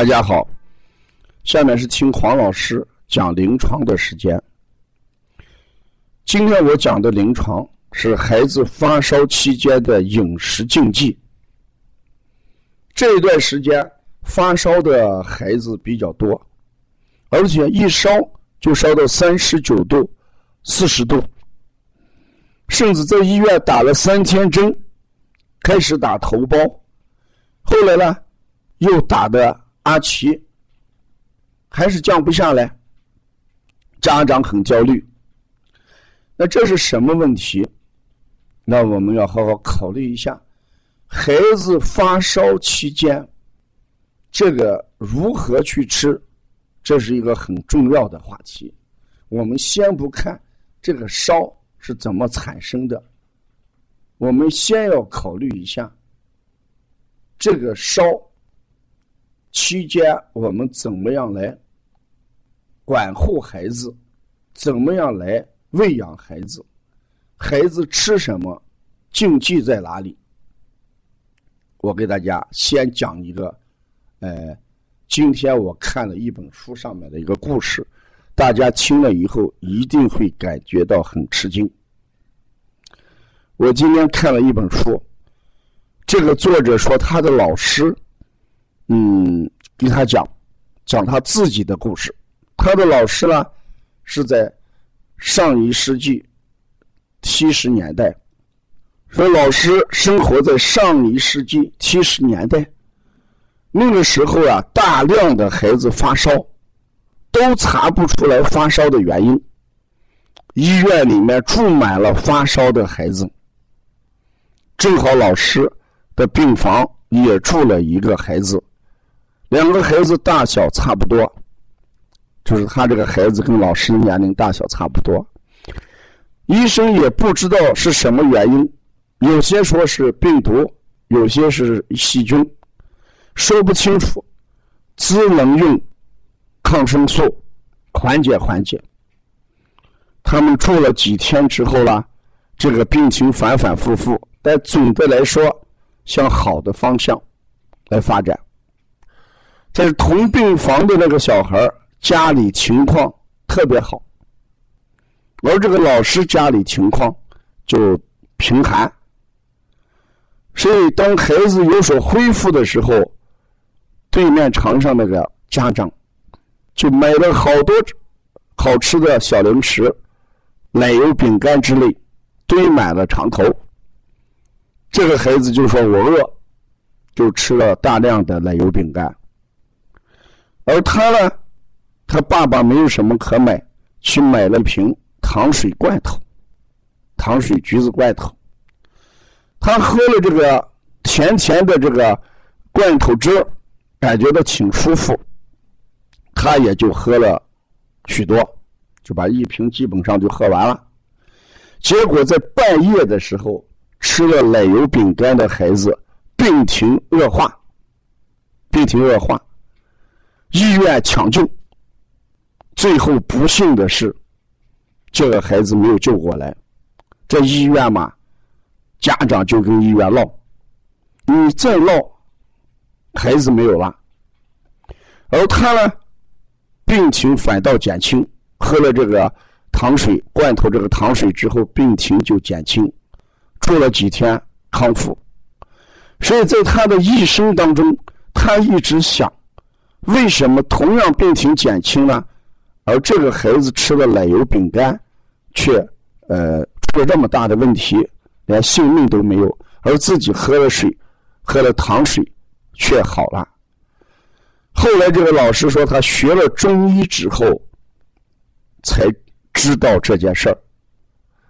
大家好，下面是听黄老师讲临床的时间。今天我讲的临床是孩子发烧期间的饮食禁忌。这一段时间发烧的孩子比较多，而且一烧就烧到三十九度、四十度，甚至在医院打了三天针，开始打头孢，后来呢又打的。阿奇还是降不下来，家长很焦虑。那这是什么问题？那我们要好好考虑一下，孩子发烧期间，这个如何去吃，这是一个很重要的话题。我们先不看这个烧是怎么产生的，我们先要考虑一下这个烧。期间我们怎么样来管护孩子？怎么样来喂养孩子？孩子吃什么？禁忌在哪里？我给大家先讲一个，呃，今天我看了一本书上面的一个故事，大家听了以后一定会感觉到很吃惊。我今天看了一本书，这个作者说他的老师。嗯，给他讲，讲他自己的故事。他的老师呢，是在上一世纪七十年代。说老师生活在上一世纪七十年代，那个时候啊，大量的孩子发烧，都查不出来发烧的原因。医院里面住满了发烧的孩子。正好老师的病房也住了一个孩子。两个孩子大小差不多，就是他这个孩子跟老师年龄大小差不多。医生也不知道是什么原因，有些说是病毒，有些是细菌，说不清楚。只能用抗生素缓解缓解。他们住了几天之后了，这个病情反反复复，但总的来说向好的方向来发展。在同病房的那个小孩家里情况特别好，而这个老师家里情况就贫寒，所以当孩子有所恢复的时候，对面床上那个家长就买了好多好吃的小零食、奶油饼干之类，堆满了床头。这个孩子就说：“我饿，就吃了大量的奶油饼干。”而他呢，他爸爸没有什么可买，去买了瓶糖水罐头，糖水橘子罐头。他喝了这个甜甜的这个罐头汁感觉到挺舒服，他也就喝了许多，就把一瓶基本上就喝完了。结果在半夜的时候，吃了奶油饼干的孩子病情恶化，病情恶化。医院抢救，最后不幸的是，这个孩子没有救过来。在医院嘛，家长就跟医院闹，你再闹，孩子没有了。而他呢，病情反倒减轻，喝了这个糖水罐头，这个糖水之后，病情就减轻，住了几天康复。所以在他的一生当中，他一直想。为什么同样病情减轻了，而这个孩子吃了奶油饼干，却呃出了这么大的问题，连性命都没有，而自己喝了水，喝了糖水，却好了。后来这个老师说，他学了中医之后，才知道这件事儿，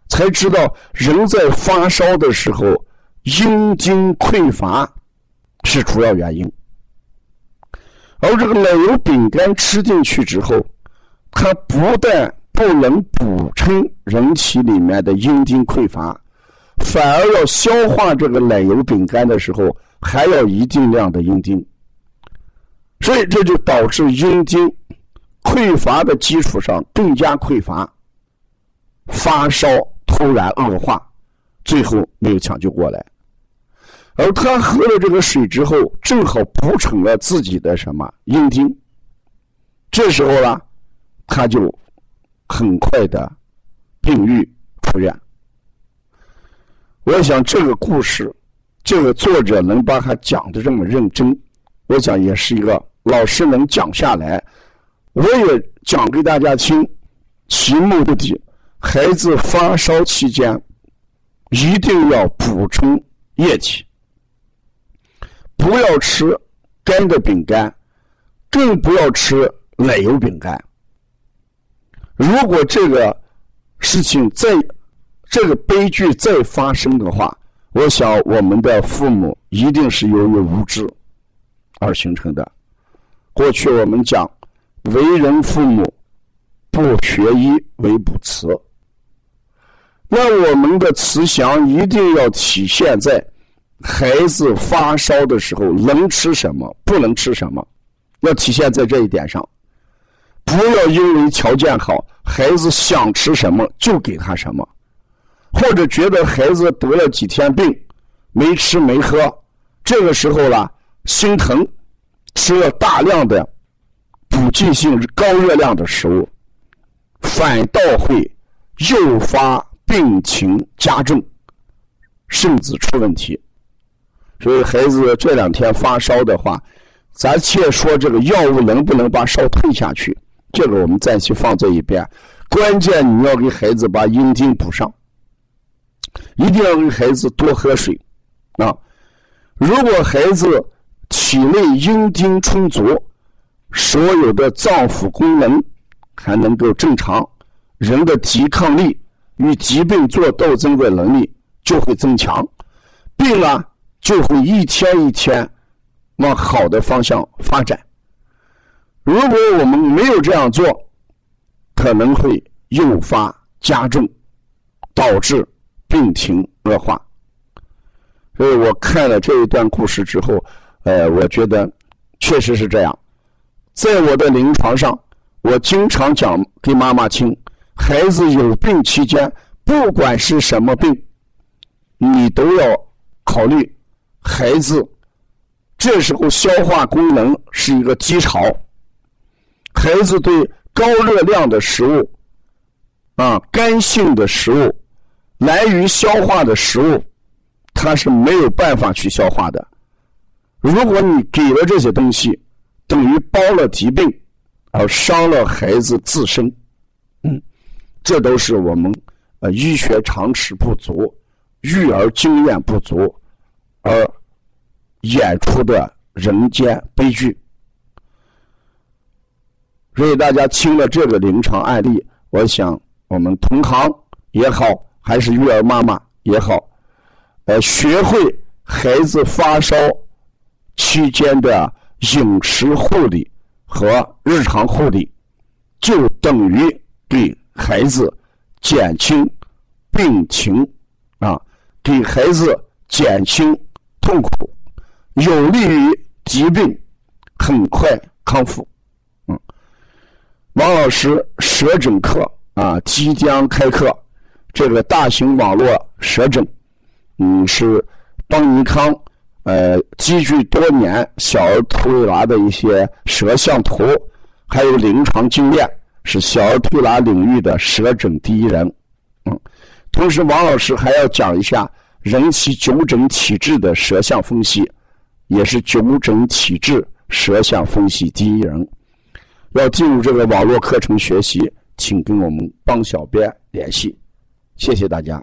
才知道人在发烧的时候，阴经匮乏是主要原因。而这个奶油饼干吃进去之后，它不但不能补充人体里面的阴精匮乏，反而要消化这个奶油饼干的时候还要一定量的阴精，所以这就导致阴精匮乏的基础上更加匮乏，发烧突然恶化，最后没有抢救过来。而他喝了这个水之后，正好补充了自己的什么阴茎。这时候呢，他就很快的病愈出院。我想这个故事，这个作者能把它讲的这么认真，我想也是一个老师能讲下来。我也讲给大家听，其目的：孩子发烧期间一定要补充液体。不要吃干的饼干，更不要吃奶油饼干。如果这个事情再这个悲剧再发生的话，我想我们的父母一定是由于无知而形成的。过去我们讲，为人父母不学医为不慈，那我们的慈祥一定要体现在。孩子发烧的时候能吃什么，不能吃什么，要体现在这一点上。不要因为条件好，孩子想吃什么就给他什么，或者觉得孩子得了几天病，没吃没喝，这个时候呢心疼，吃了大量的补剂性高热量的食物，反倒会诱发病情加重，甚至出问题。所以孩子这两天发烧的话，咱且说这个药物能不能把烧退下去，这个我们暂且放在一边。关键你要给孩子把阴茎补上，一定要给孩子多喝水啊！如果孩子体内阴茎充足，所有的脏腑功能还能够正常，人的抵抗力与疾病做斗争的能力就会增强，病了。就会一天一天往好的方向发展。如果我们没有这样做，可能会诱发加重，导致病情恶化。所以我看了这一段故事之后，呃，我觉得确实是这样。在我的临床上，我经常讲给妈妈听：孩子有病期间，不管是什么病，你都要考虑。孩子这时候消化功能是一个低潮，孩子对高热量的食物、啊干性的食物、难于消化的食物，他是没有办法去消化的。如果你给了这些东西，等于包了疾病，而伤了孩子自身。嗯，这都是我们呃医学常识不足、育儿经验不足。而演出的人间悲剧，所以大家听了这个临床案例，我想我们同行也好，还是育儿妈妈也好，呃，学会孩子发烧期间的饮食护理和日常护理，就等于给孩子减轻病情啊，给孩子减轻。痛苦有利于疾病很快康复。嗯，王老师舌诊课啊即将开课，这个大型网络舌诊，嗯，是邦尼康呃积聚多年小儿推拿的一些舌像图，还有临床经验，是小儿推拿领域的舌诊第一人。嗯，同时王老师还要讲一下。人体九诊体质的舌象分析，也是九诊体质舌象分析第一人。要进入这个网络课程学习，请跟我们帮小编联系。谢谢大家。